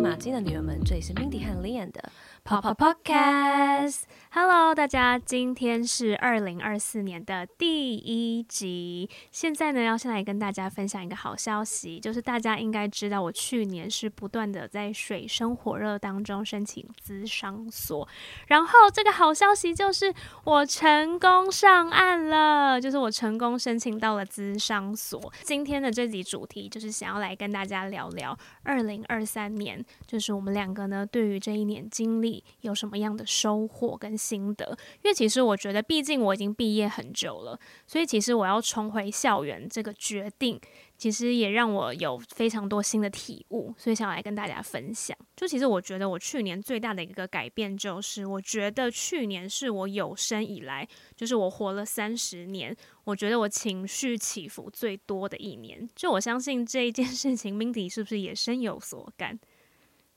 马姬的女儿们，这里是 Mindy 和 Lian 的。Pop Pop Podcast。Hello，大家，今天是二零二四年的第一集。现在呢，要先来跟大家分享一个好消息，就是大家应该知道，我去年是不断的在水深火热当中申请咨商所，然后这个好消息就是我成功上岸了，就是我成功申请到了咨商所。今天的这集主题就是想要来跟大家聊聊二零二三年，就是我们两个呢，对于这一年经历有什么样的收获跟心得，因为其实我觉得，毕竟我已经毕业很久了，所以其实我要重回校园这个决定，其实也让我有非常多新的体悟，所以想来跟大家分享。就其实我觉得，我去年最大的一个改变就是，我觉得去年是我有生以来，就是我活了三十年，我觉得我情绪起伏最多的一年。就我相信这一件事情，Mindy 是不是也深有所感？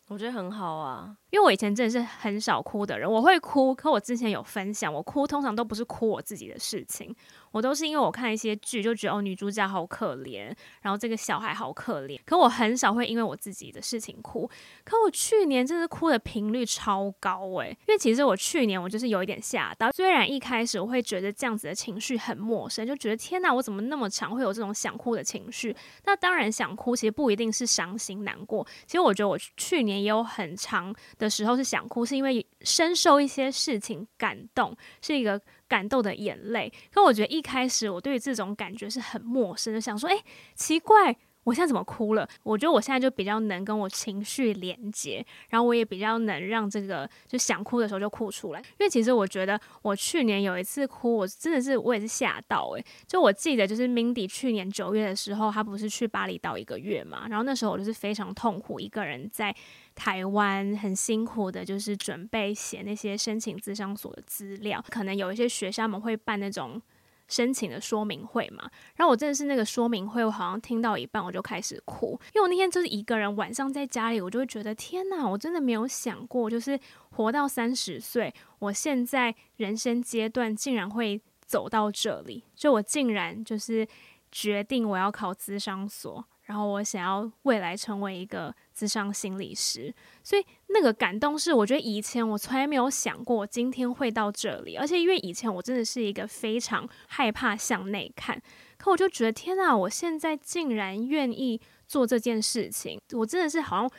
我觉得很好啊。因为我以前真的是很少哭的人，我会哭，可我之前有分享，我哭通常都不是哭我自己的事情，我都是因为我看一些剧就觉得哦，女主角好可怜，然后这个小孩好可怜，可我很少会因为我自己的事情哭，可我去年真的哭的频率超高诶，因为其实我去年我就是有一点吓到，虽然一开始我会觉得这样子的情绪很陌生，就觉得天哪，我怎么那么常会有这种想哭的情绪？那当然想哭其实不一定是伤心难过，其实我觉得我去年也有很长的时候是想哭，是因为深受一些事情感动，是一个感动的眼泪。可我觉得一开始我对这种感觉是很陌生的，想说，诶，奇怪。我现在怎么哭了？我觉得我现在就比较能跟我情绪连接，然后我也比较能让这个就想哭的时候就哭出来。因为其实我觉得我去年有一次哭，我真的是我也是吓到诶、就我记得就是 Mindy 去年九月的时候，他不是去巴厘岛一个月嘛，然后那时候我就是非常痛苦，一个人在台湾很辛苦的，就是准备写那些申请自商所的资料，可能有一些学校们会办那种。申请的说明会嘛，然后我真的是那个说明会，我好像听到一半我就开始哭，因为我那天就是一个人晚上在家里，我就会觉得天哪，我真的没有想过，就是活到三十岁，我现在人生阶段竟然会走到这里，就我竟然就是决定我要考咨商所。然后我想要未来成为一个咨商心理师，所以那个感动是，我觉得以前我从来没有想过，今天会到这里。而且因为以前我真的是一个非常害怕向内看，可我就觉得天哪，我现在竟然愿意做这件事情，我真的是好像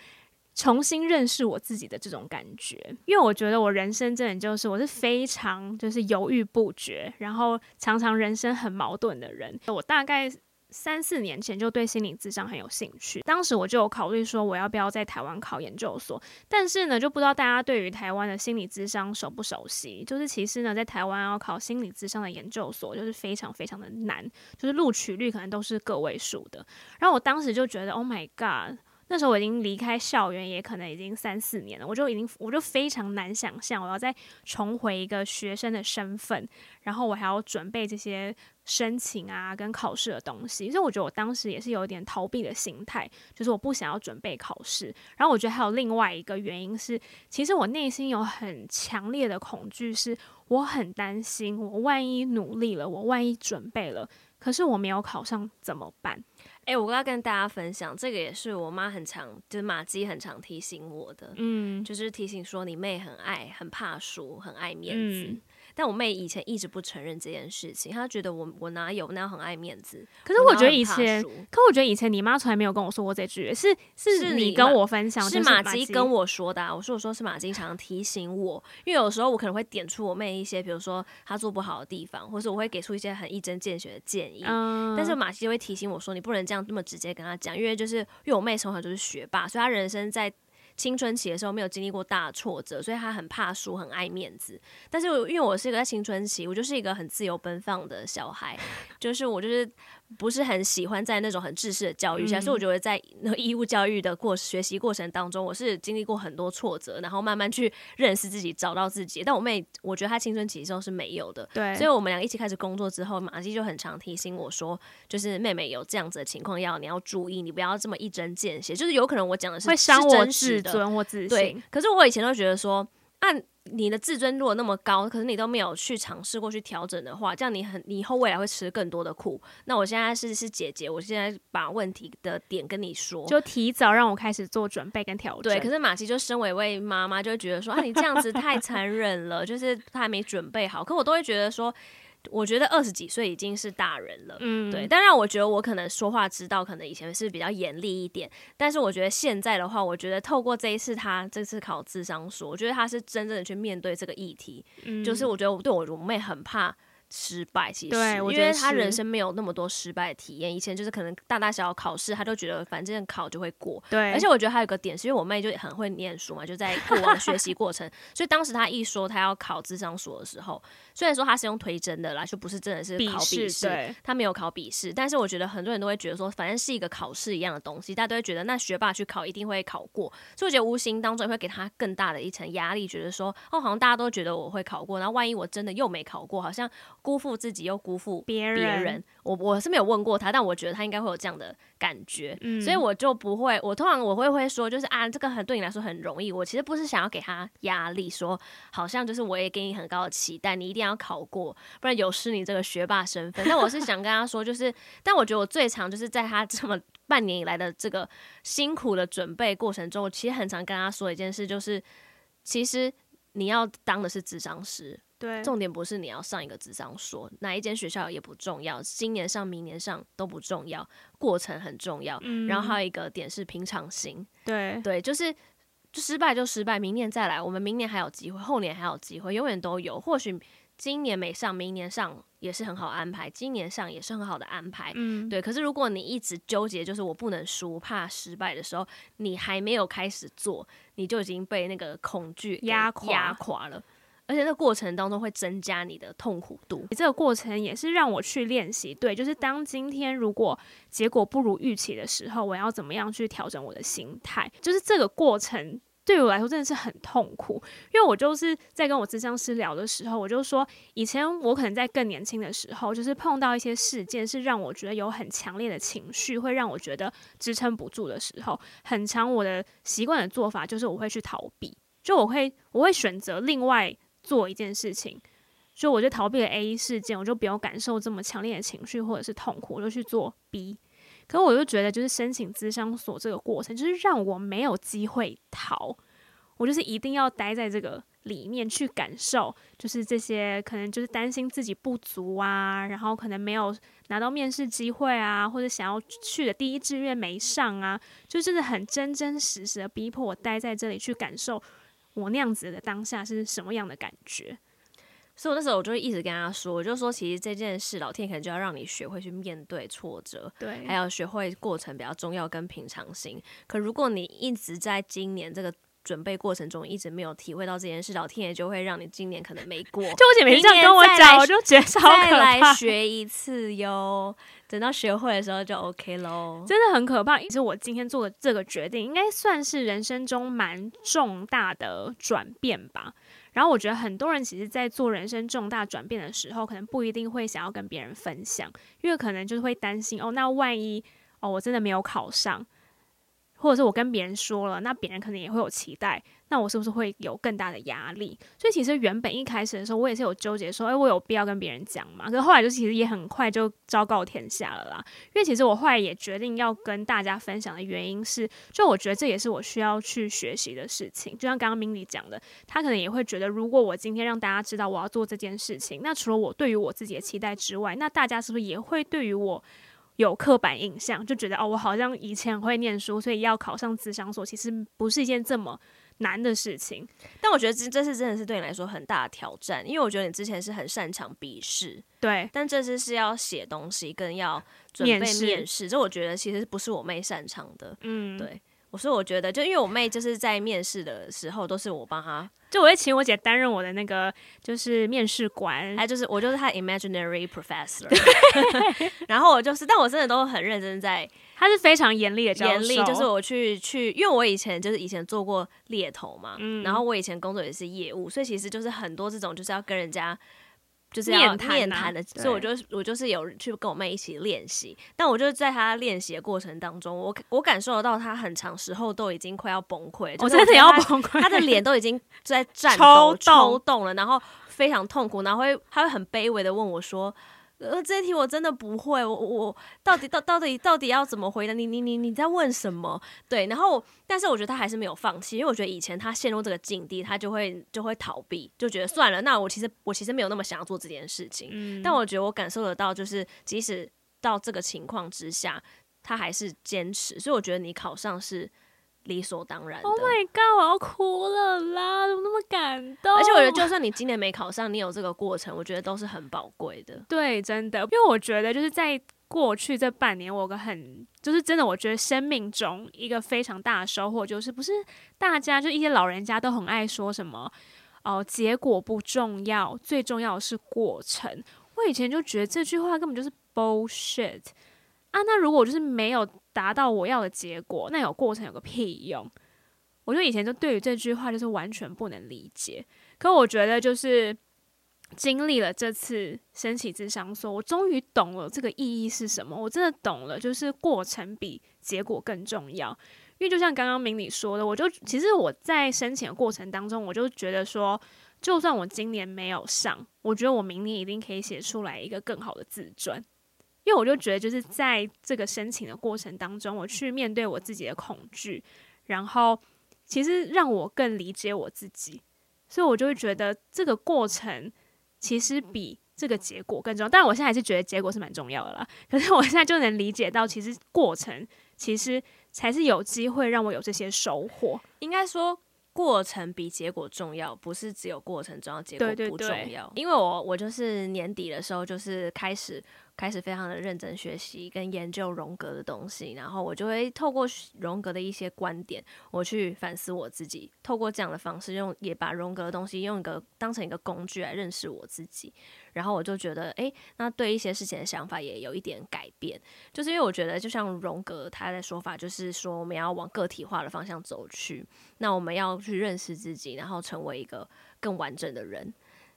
重新认识我自己的这种感觉。因为我觉得我人生真的就是我是非常就是犹豫不决，然后常常人生很矛盾的人。我大概。三四年前就对心理智商很有兴趣，当时我就有考虑说我要不要在台湾考研究所，但是呢，就不知道大家对于台湾的心理智商熟不熟悉？就是其实呢，在台湾要考心理智商的研究所，就是非常非常的难，就是录取率可能都是个位数的。然后我当时就觉得，Oh my God！那时候我已经离开校园，也可能已经三四年了，我就已经我就非常难想象我要再重回一个学生的身份，然后我还要准备这些申请啊跟考试的东西，所以我觉得我当时也是有一点逃避的心态，就是我不想要准备考试。然后我觉得还有另外一个原因是，其实我内心有很强烈的恐惧，是我很担心我万一努力了，我万一准备了，可是我没有考上怎么办？哎、欸，我刚刚跟大家分享，这个也是我妈很常，就是马姬很常提醒我的，嗯，就是提醒说你妹很爱，很怕输，很爱面子。嗯但我妹以前一直不承认这件事情，她觉得我我哪有那样很爱面子。可是我觉得以前，可我觉得以前你妈从来没有跟我说过这句，是是你跟我分享，是马姬跟我说的啊。我说我说是马吉常常提醒我，因为有时候我可能会点出我妹一些，比如说她做不好的地方，或是我会给出一些很一针见血的建议。嗯，但是马姬就会提醒我说，你不能这样这么直接跟她讲，因为就是因为我妹从小就是学霸，所以她人生在。青春期的时候没有经历过大挫折，所以他很怕输，很爱面子。但是因为我是一个在青春期，我就是一个很自由奔放的小孩，就是我就是。不是很喜欢在那种很制式的教育下，嗯、所以我觉得在那个义务教育的过学习过程当中，我是经历过很多挫折，然后慢慢去认识自己，找到自己。但我妹，我觉得她青春期的时候是没有的，对。所以我们俩一起开始工作之后，马姬就很常提醒我说，就是妹妹有这样子的情况，要你要注意，你不要这么一针见血，就是有可能我讲的是会伤我自尊或自信。对，可是我以前都觉得说，按、啊。你的自尊如果那么高，可是你都没有去尝试过去调整的话，这样你很你以后未来会吃更多的苦。那我现在是是姐姐，我现在把问题的点跟你说，就提早让我开始做准备跟调整。对，可是马奇就身为一位妈妈，就会觉得说啊，你这样子太残忍了，就是他还没准备好。可我都会觉得说。我觉得二十几岁已经是大人了，嗯，对。当然，我觉得我可能说话之道，可能以前是比较严厉一点，但是我觉得现在的话，我觉得透过这一次他这次考智商说，我觉得他是真正的去面对这个议题，嗯，就是我觉得我对我我妹很怕。失败，其实对，因为他人生没有那么多失败的体验。以前就是可能大大小小考试，他都觉得反正考就会过。对，而且我觉得还有个点，是因为我妹就很会念书嘛，就在过往学习过程，所以当时他一说他要考智商所的时候，虽然说他是用推真的啦，就不是真的是考笔试，他没有考笔试，但是我觉得很多人都会觉得说，反正是一个考试一样的东西，大家都会觉得那学霸去考一定会考过，所以我觉得无形当中也会给他更大的一层压力，觉得说哦，好像大家都觉得我会考过，然后万一我真的又没考过，好像辜负自己又。辜负别人，我我是没有问过他，但我觉得他应该会有这样的感觉，嗯，所以我就不会，我通常我会会说，就是啊，这个很对你来说很容易，我其实不是想要给他压力，说好像就是我也给你很高的期待，你一定要考过，不然有失你这个学霸身份。但我是想跟他说，就是，但我觉得我最常就是在他这么半年以来的这个辛苦的准备过程中，我其实很常跟他说一件事，就是其实你要当的是智商师。对，重点不是你要上一个智商所，哪一间学校也不重要，今年上、明年上都不重要，过程很重要。嗯，然后还有一个点是平常心。对对，就是就失败就失败，明年再来，我们明年还有机会，后年还有机会，永远都有。或许今年没上，明年上也是很好安排，今年上也是很好的安排。嗯，对。可是如果你一直纠结，就是我不能输，怕失败的时候，你还没有开始做，你就已经被那个恐惧压垮压垮了。而且那过程当中会增加你的痛苦度，这个过程也是让我去练习。对，就是当今天如果结果不如预期的时候，我要怎么样去调整我的心态？就是这个过程对我来说真的是很痛苦，因为我就是在跟我咨商师聊的时候，我就说，以前我可能在更年轻的时候，就是碰到一些事件是让我觉得有很强烈的情绪，会让我觉得支撑不住的时候，很长我的习惯的做法就是我会去逃避，就我会我会选择另外。做一件事情，所以我就逃避了 A 事件，我就不用感受这么强烈的情绪或者是痛苦，我就去做 B。可我就觉得，就是申请资商所这个过程，就是让我没有机会逃，我就是一定要待在这个里面去感受，就是这些可能就是担心自己不足啊，然后可能没有拿到面试机会啊，或者想要去的第一志愿没上啊，就真的很真真实实的逼迫我待在这里去感受。我那样子的当下是什么样的感觉？所以我那时候我就会一直跟他说，我就说其实这件事老天可能就要让你学会去面对挫折，对，还要学会过程比较重要跟平常心。可如果你一直在今年这个准备过程中一直没有体会到这件事，老天爷就会让你今年可能没过。就我姐妹这样跟我讲，我就觉得 超可怕。再来学一次哟，等到学会的时候就 OK 喽。真的很可怕。其实我今天做的这个决定，应该算是人生中蛮重大的转变吧。然后我觉得很多人其实，在做人生重大转变的时候，可能不一定会想要跟别人分享，因为可能就是会担心哦，那万一哦，我真的没有考上。或者是我跟别人说了，那别人可能也会有期待，那我是不是会有更大的压力？所以其实原本一开始的时候，我也是有纠结，说，诶，我有必要跟别人讲吗？可是后来就其实也很快就昭告天下了啦。因为其实我后来也决定要跟大家分享的原因是，就我觉得这也是我需要去学习的事情。就像刚刚 Mindy 讲的，他可能也会觉得，如果我今天让大家知道我要做这件事情，那除了我对于我自己的期待之外，那大家是不是也会对于我？有刻板印象，就觉得哦，我好像以前会念书，所以要考上资商所，其实不是一件这么难的事情。但我觉得这这次真的是对你来说很大的挑战，因为我觉得你之前是很擅长笔试，对，但这次是要写东西跟要准备面试，面试，这我觉得其实不是我妹擅长的，嗯，对。我说，我觉得，就因为我妹就是在面试的时候，都是我帮她，就我会请我姐担任我的那个就是面试官，她就是我就是她 imaginary professor，然后我就是，但我真的都很认真在，她是非常严厉的教授，严厉就是我去去，因为我以前就是以前做过猎头嘛，嗯，然后我以前工作也是业务，所以其实就是很多这种就是要跟人家。就是要面谈的，所以我就我就是有去跟我妹一起练习。但我就是在她练习的过程当中，我我感受得到她很长时候都已经快要崩溃，我真的要崩溃，她的脸都已经在颤抖抽动了，然后非常痛苦，然后会她会很卑微的问我说。呃，这题我真的不会，我我到底到到底到底要怎么回答？你你你你在问什么？对，然后但是我觉得他还是没有放弃，因为我觉得以前他陷入这个境地，他就会就会逃避，就觉得算了。那我其实我其实没有那么想要做这件事情，嗯，但我觉得我感受得到，就是即使到这个情况之下，他还是坚持。所以我觉得你考上是。理所当然。Oh my god！我要哭了啦，怎么那么感动？而且我觉得，就算你今年没考上，你有这个过程，我觉得都是很宝贵的。对，真的，因为我觉得就是在过去这半年，我有个很就是真的，我觉得生命中一个非常大的收获，就是不是大家就一些老人家都很爱说什么哦，结果不重要，最重要的是过程。我以前就觉得这句话根本就是 bullshit 啊！那如果就是没有。达到我要的结果，那有过程有个屁用？我就以前就对于这句话就是完全不能理解。可我觉得就是经历了这次升旗咨商说，我终于懂了这个意义是什么。我真的懂了，就是过程比结果更重要。因为就像刚刚明理说的，我就其实我在申请的过程当中，我就觉得说，就算我今年没有上，我觉得我明年一定可以写出来一个更好的自传。因为我就觉得，就是在这个申请的过程当中，我去面对我自己的恐惧，然后其实让我更理解我自己，所以我就会觉得这个过程其实比这个结果更重要。但我现在还是觉得结果是蛮重要的啦。可是我现在就能理解到，其实过程其实才是有机会让我有这些收获。应该说。过程比结果重要，不是只有过程重要，结果不重要。对对对。因为我我就是年底的时候，就是开始开始非常的认真学习跟研究荣格的东西，然后我就会透过荣格的一些观点，我去反思我自己。透过这样的方式，用也把荣格的东西用一个当成一个工具来认识我自己。然后我就觉得，诶，那对一些事情的想法也有一点改变，就是因为我觉得，就像荣格他的说法，就是说我们要往个体化的方向走去，那我们要去认识自己，然后成为一个更完整的人。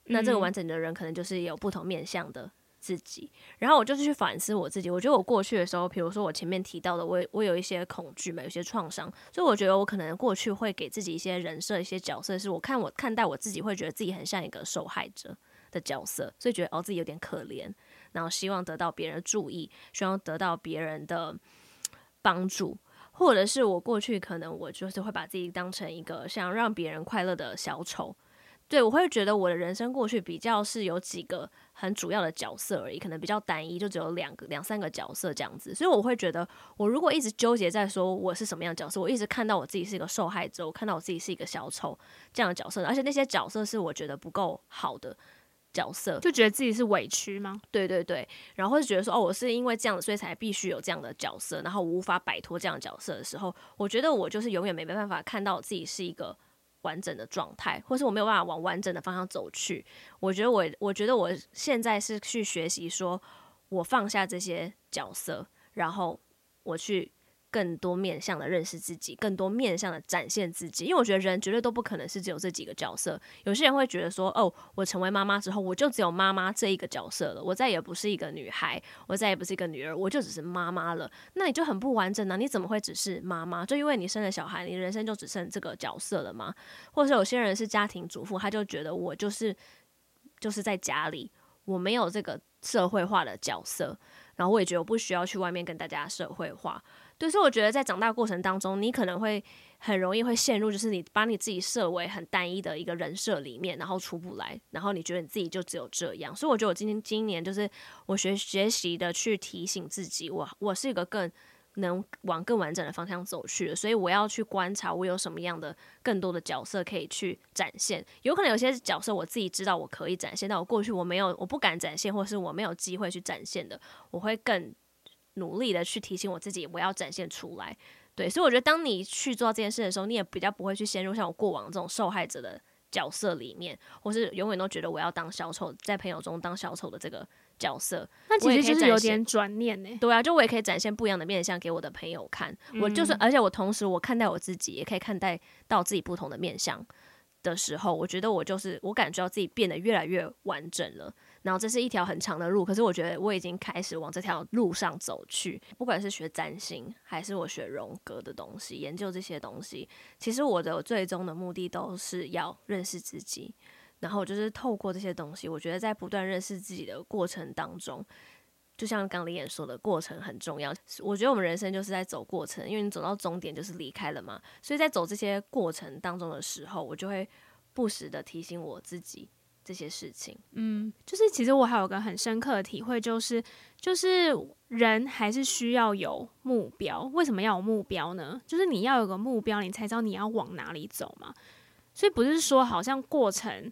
那这个完整的人，可能就是有不同面向的自己。然后我就是去反思我自己，我觉得我过去的时候，比如说我前面提到的，我我有一些恐惧嘛，有些创伤，所以我觉得我可能过去会给自己一些人设、一些角色，是我看我看待我自己，会觉得自己很像一个受害者。的角色，所以觉得哦自己有点可怜，然后希望得到别人的注意，希望得到别人的帮助，或者是我过去可能我就是会把自己当成一个想让别人快乐的小丑，对，我会觉得我的人生过去比较是有几个很主要的角色而已，可能比较单一，就只有两个两三个角色这样子，所以我会觉得我如果一直纠结在说我是什么样的角色，我一直看到我自己是一个受害者，我看到我自己是一个小丑这样的角色，而且那些角色是我觉得不够好的。角色就觉得自己是委屈吗？对对对，然后会觉得说哦，我是因为这样，所以才必须有这样的角色，然后我无法摆脱这样的角色的时候，我觉得我就是永远没办法看到自己是一个完整的状态，或是我没有办法往完整的方向走去。我觉得我，我觉得我现在是去学习，说我放下这些角色，然后我去。更多面向的认识自己，更多面向的展现自己，因为我觉得人绝对都不可能是只有这几个角色。有些人会觉得说，哦，我成为妈妈之后，我就只有妈妈这一个角色了，我再也不是一个女孩，我再也不是一个女儿，我就只是妈妈了。那你就很不完整啊！你怎么会只是妈妈？就因为你生了小孩，你人生就只剩这个角色了吗？或者是有些人是家庭主妇，他就觉得我就是就是在家里，我没有这个社会化的角色，然后我也觉得我不需要去外面跟大家社会化。对，所以我觉得在长大过程当中，你可能会很容易会陷入，就是你把你自己设为很单一的一个人设里面，然后出不来，然后你觉得你自己就只有这样。所以我觉得我今天今年就是我学学习的去提醒自己，我我是一个更能往更完整的方向走去的，所以我要去观察我有什么样的更多的角色可以去展现。有可能有些角色我自己知道我可以展现，但我过去我没有，我不敢展现，或是我没有机会去展现的，我会更。努力的去提醒我自己，我要展现出来。对，所以我觉得，当你去做这件事的时候，你也比较不会去陷入像我过往这种受害者的角色里面，或是永远都觉得我要当小丑，在朋友中当小丑的这个角色。那其实就是有点转念呢。对啊，就我也可以展现不一样的面相给我的朋友看。嗯、我就是，而且我同时我看待我自己，也可以看待到自己不同的面相的时候，我觉得我就是我感觉到自己变得越来越完整了。然后这是一条很长的路，可是我觉得我已经开始往这条路上走去。不管是学占星，还是我学荣格的东西，研究这些东西，其实我的最终的目的都是要认识自己。然后就是透过这些东西，我觉得在不断认识自己的过程当中，就像刚李演说的，过程很重要。我觉得我们人生就是在走过程，因为你走到终点就是离开了嘛。所以在走这些过程当中的时候，我就会不时的提醒我自己。这些事情，嗯，就是其实我还有个很深刻的体会，就是就是人还是需要有目标。为什么要有目标呢？就是你要有个目标，你才知道你要往哪里走嘛。所以不是说好像过程。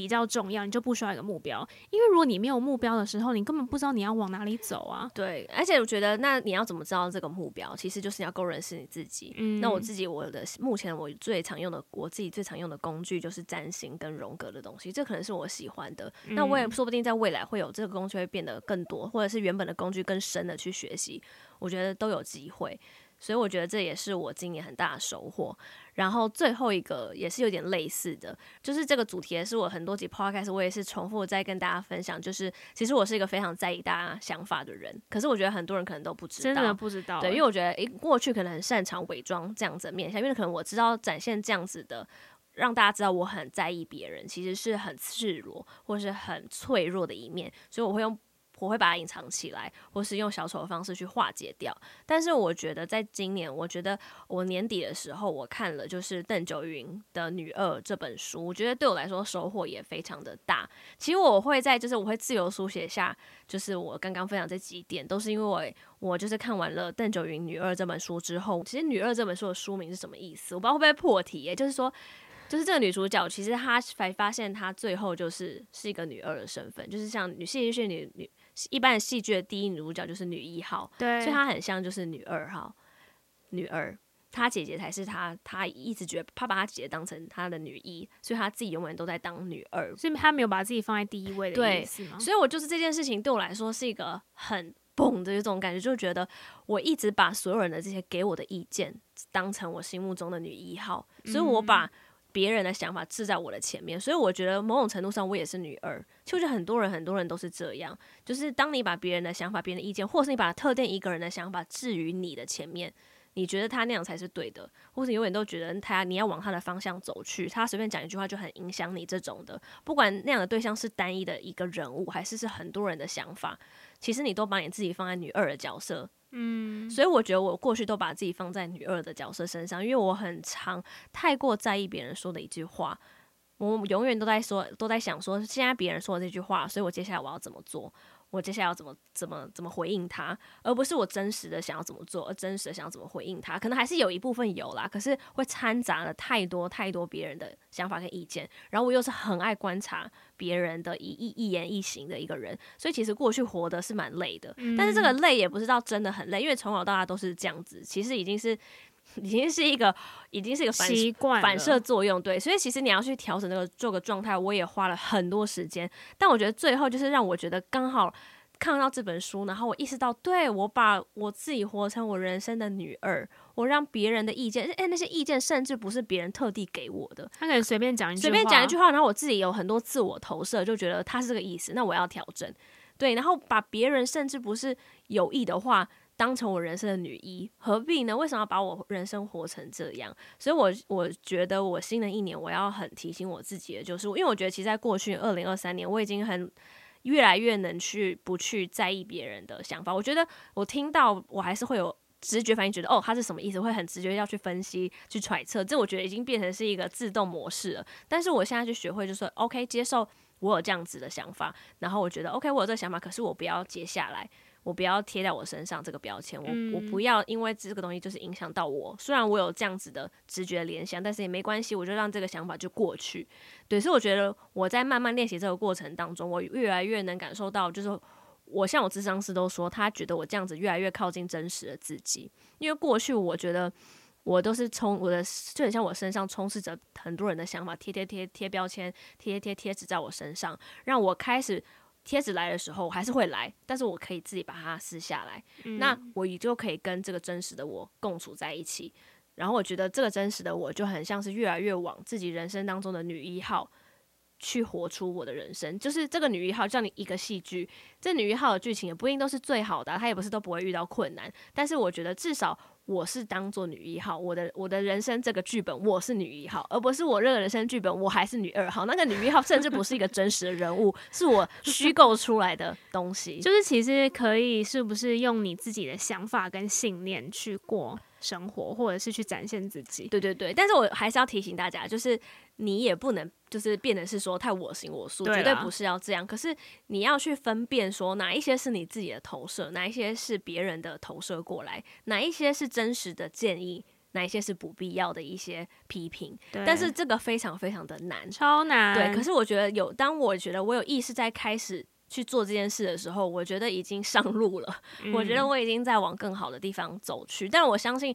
比较重要，你就不需要一个目标，因为如果你没有目标的时候，你根本不知道你要往哪里走啊。对，而且我觉得，那你要怎么知道这个目标？其实就是你要够认识你自己。嗯，那我自己，我的目前我最常用的，我自己最常用的工具就是占星跟荣格的东西，这可能是我喜欢的。嗯，那我也说不定在未来会有这个工具会变得更多，或者是原本的工具更深的去学习，我觉得都有机会。所以我觉得这也是我今年很大的收获。然后最后一个也是有点类似的，就是这个主题也是我很多集 podcast 我也是重复在跟大家分享。就是其实我是一个非常在意大家想法的人，可是我觉得很多人可能都不知道，真的不知道。对，因为我觉得诶，过去可能很擅长伪装这样子的面相，因为可能我知道展现这样子的，让大家知道我很在意别人，其实是很赤裸或是很脆弱的一面，所以我会用。我会把它隐藏起来，或是用小丑的方式去化解掉。但是我觉得，在今年，我觉得我年底的时候，我看了就是邓九云的《女二》这本书，我觉得对我来说收获也非常的大。其实我会在，就是我会自由书写下，就是我刚刚分享这几点，都是因为我就是看完了邓九云《女二》这本书之后，其实《女二》这本书的书名是什么意思？我不知道会不会破题耶，就是说。就是这个女主角，其实她才发现她最后就是是一个女二的身份，就是像女戏剧女女一般的戏剧的第一女主角就是女一号，对，所以她很像就是女二号，女二，她姐姐才是她，她一直觉得她把她姐姐当成她的女一，所以她自己永远都在当女二，所以她没有把自己放在第一位的意思吗？所以我就是这件事情对我来说是一个很蹦的这种感觉，就觉得我一直把所有人的这些给我的意见当成我心目中的女一号，所以我把。别人的想法置在我的前面，所以我觉得某种程度上我也是女二。其实我觉得很多人很多人都是这样，就是当你把别人的想法、别人的意见，或是你把特定一个人的想法置于你的前面，你觉得他那样才是对的，或是永远都觉得他你要往他的方向走去，他随便讲一句话就很影响你这种的，不管那样的对象是单一的一个人物，还是是很多人的想法，其实你都把你自己放在女二的角色。嗯，所以我觉得我过去都把自己放在女二的角色身上，因为我很常太过在意别人说的一句话，我永远都在说，都在想说，现在别人说的这句话，所以我接下来我要怎么做？我接下来要怎么怎么怎么回应他，而不是我真实的想要怎么做，而真实的想要怎么回应他，可能还是有一部分有啦，可是会掺杂了太多太多别人的想法跟意见，然后我又是很爱观察别人的一一一言一行的一个人，所以其实过去活的是蛮累的，但是这个累也不是到真的很累，因为从小到大都是这样子，其实已经是。已经是一个，已经是一个习惯反射作用，对，所以其实你要去调整这个这个状态，我也花了很多时间。但我觉得最后就是让我觉得刚好看到这本书，然后我意识到，对，我把我自己活成我人生的女二，我让别人的意见，哎，那些意见甚至不是别人特地给我的，他可能随便讲一句，随便讲一句话，然后我自己有很多自我投射，就觉得他是这个意思，那我要调整，对，然后把别人甚至不是有意的话。当成我人生的女一，何必呢？为什么要把我人生活成这样？所以我，我我觉得我新的一年我要很提醒我自己的，就是因为我觉得，其实在过去二零二三年，我已经很越来越能去不去在意别人的想法。我觉得我听到我还是会有直觉反应，觉得哦，他是什么意思？会很直觉要去分析、去揣测。这我觉得已经变成是一个自动模式了。但是我现在就学会，就是说 OK，接受我有这样子的想法，然后我觉得 OK，我有这个想法，可是我不要接下来。我不要贴在我身上这个标签，我我不要因为这个东西就是影响到我。虽然我有这样子的直觉联想，但是也没关系，我就让这个想法就过去。对，所以我觉得我在慢慢练习这个过程当中，我越来越能感受到，就是我像我智商师都说，他觉得我这样子越来越靠近真实的自己。因为过去我觉得我都是充我的，就很像我身上充斥着很多人的想法，贴贴贴贴标签，贴贴贴纸在我身上，让我开始。贴纸来的时候，我还是会来，但是我可以自己把它撕下来，嗯、那我也就可以跟这个真实的我共处在一起。然后我觉得这个真实的我就很像是越来越往自己人生当中的女一号去活出我的人生。就是这个女一号叫你一个戏剧，这女一号的剧情也不一定都是最好的啊，她也不是都不会遇到困难。但是我觉得至少。我是当做女一号，我的我的人生这个剧本，我是女一号，而不是我这个人生剧本，我还是女二号。那个女一号甚至不是一个真实的人物，是我虚构出来的东西。就是其实可以是不是用你自己的想法跟信念去过生活，或者是去展现自己？对对对。但是我还是要提醒大家，就是你也不能。就是变得是说太我行我素，绝对不是要这样。可是你要去分辨说哪一些是你自己的投射，哪一些是别人的投射过来，哪一些是真实的建议，哪一些是不必要的一些批评。但是这个非常非常的难，超难。对，可是我觉得有，当我觉得我有意识在开始去做这件事的时候，我觉得已经上路了。嗯。我觉得我已经在往更好的地方走去。但我相信。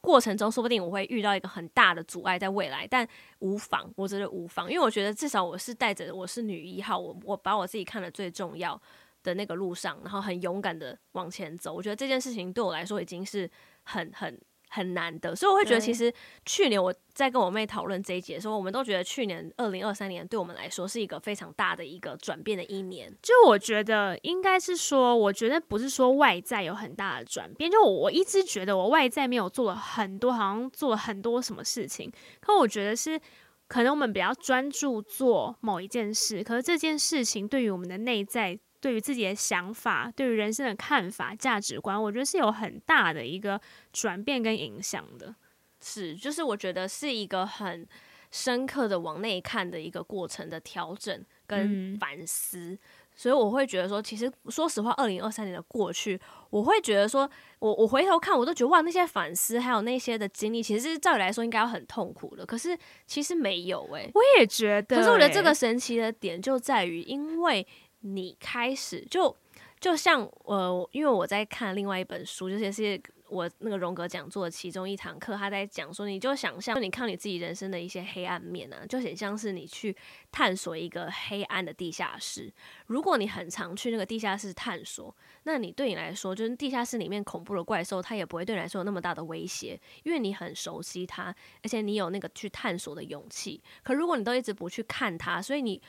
过程中说不定我会遇到一个很大的阻碍，在未来，但无妨，我觉得无妨，因为我觉得至少我是带着我是女一号，我我把我自己看得最重要的那个路上，然后很勇敢的往前走。我觉得这件事情对我来说已经是很很。很难的，所以我会觉得，其实去年我在跟我妹讨论这一节的时候，我们都觉得去年二零二三年对我们来说是一个非常大的一个转变的一年。就我觉得应该是说，我觉得不是说外在有很大的转变，就我我一直觉得我外在没有做了很多，好像做了很多什么事情，可我觉得是可能我们比较专注做某一件事，可是这件事情对于我们的内在。对于自己的想法，对于人生的看法、价值观，我觉得是有很大的一个转变跟影响的。是，就是我觉得是一个很深刻的往内看的一个过程的调整跟反思。嗯。所以我会觉得说，其实说实话，二零二三年的过去，我会觉得说，我我回头看，我都觉得哇，那些反思还有那些的经历，其实照理来说应该要很痛苦的。可是其实没有诶、欸，我也觉得、欸。可是我觉得这个神奇的点就在于，因为。你开始就就像呃，因为我在看另外一本书，就是是我那个荣格讲座其中一堂课，他在讲说，你就想象你看你自己人生的一些黑暗面啊，就很像是你去探索一个黑暗的地下室。如果你很常去那个地下室探索，那你对你来说，就是地下室里面恐怖的怪兽，它也不会对你来说有那么大的威胁，因为你很熟悉它，而且你有那个去探索的勇气。可如果你都一直不去看它，所以你。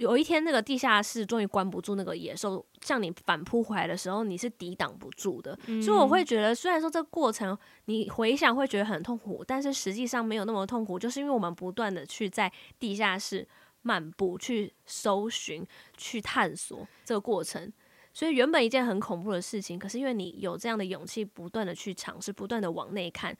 有一天，那个地下室终于关不住那个野兽向你反扑回来的时候，你是抵挡不住的。嗯。所以我会觉得，虽然说这个过程你回想会觉得很痛苦，但是实际上没有那么痛苦，就是因为我们不断的去在地下室漫步、去搜寻、去探索这个过程。所以原本一件很恐怖的事情，可是因为你有这样的勇气，不断的去尝试，不断的往内看，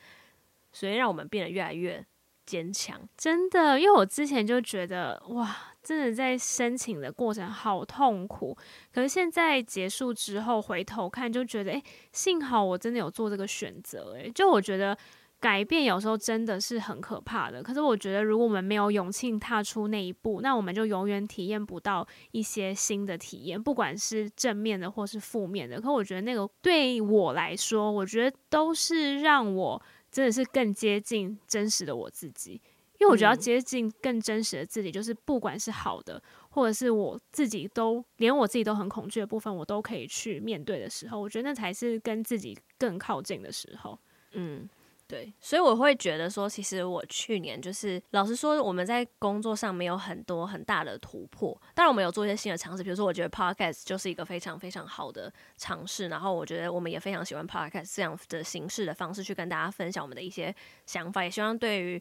所以让我们变得越来越坚强。真的，因为我之前就觉得哇。真的在申请的过程好痛苦，可是现在结束之后回头看，就觉得诶，幸好我真的有做这个选择。诶，就我觉得改变有时候真的是很可怕的。可是我觉得，如果我们没有勇气踏出那一步，那我们就永远体验不到一些新的体验，不管是正面的或是负面的。可我觉得那个对我来说，我觉得都是让我真的是更接近真实的我自己。因为我觉得要接近更真实的自己，就是不管是好的，或者是我自己都连我自己都很恐惧的部分，我都可以去面对的时候，我觉得那才是跟自己更靠近的时候。嗯，对，所以我会觉得说，其实我去年就是老实说，我们在工作上没有很多很大的突破，当然我们有做一些新的尝试，比如说我觉得 Podcast 就是一个非常非常好的尝试，然后我觉得我们也非常喜欢 Podcast 这样的形式的方式去跟大家分享我们的一些想法，也希望对于。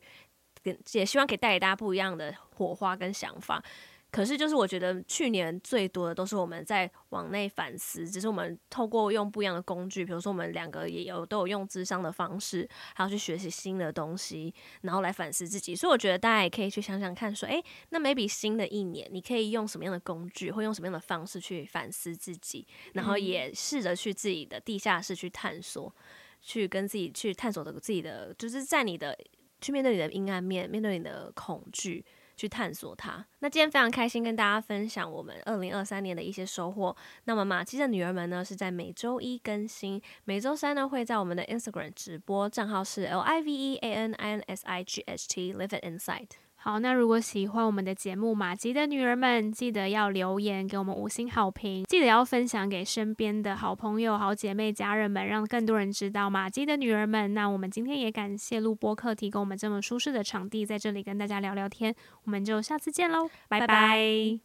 也希望可以带给大家不一样的火花跟想法。可是，就是我觉得去年最多的都是我们在往内反思，只是我们透过用不一样的工具，比如说我们两个也有都有用智商的方式，还要去学习新的东西，然后来反思自己。所以我觉得大家也可以去想想看，说，诶，那 maybe 新的一年，你可以用什么样的工具，或用什么样的方式去反思自己，然后也试着去自己的地下室去探索，去跟自己去探索的自己的，就是在你的。去面对你的阴暗面，面对你的恐惧，去探索它。那今天非常开心跟大家分享我们二零二三年的一些收获。那么玛姬的女儿们呢，是在每周一更新，每周三呢会在我们的 Instagram 直播，账号是 L I V E A N I N S I G H T Live It Inside。好，那如果喜欢我们的节目《玛吉的女人们》，记得要留言给我们五星好评，记得要分享给身边的好朋友、好姐妹、家人们，让更多人知道玛吉的女人们。那我们今天也感谢录播客提供我们这么舒适的场地，在这里跟大家聊聊天。我们就下次见喽，拜拜。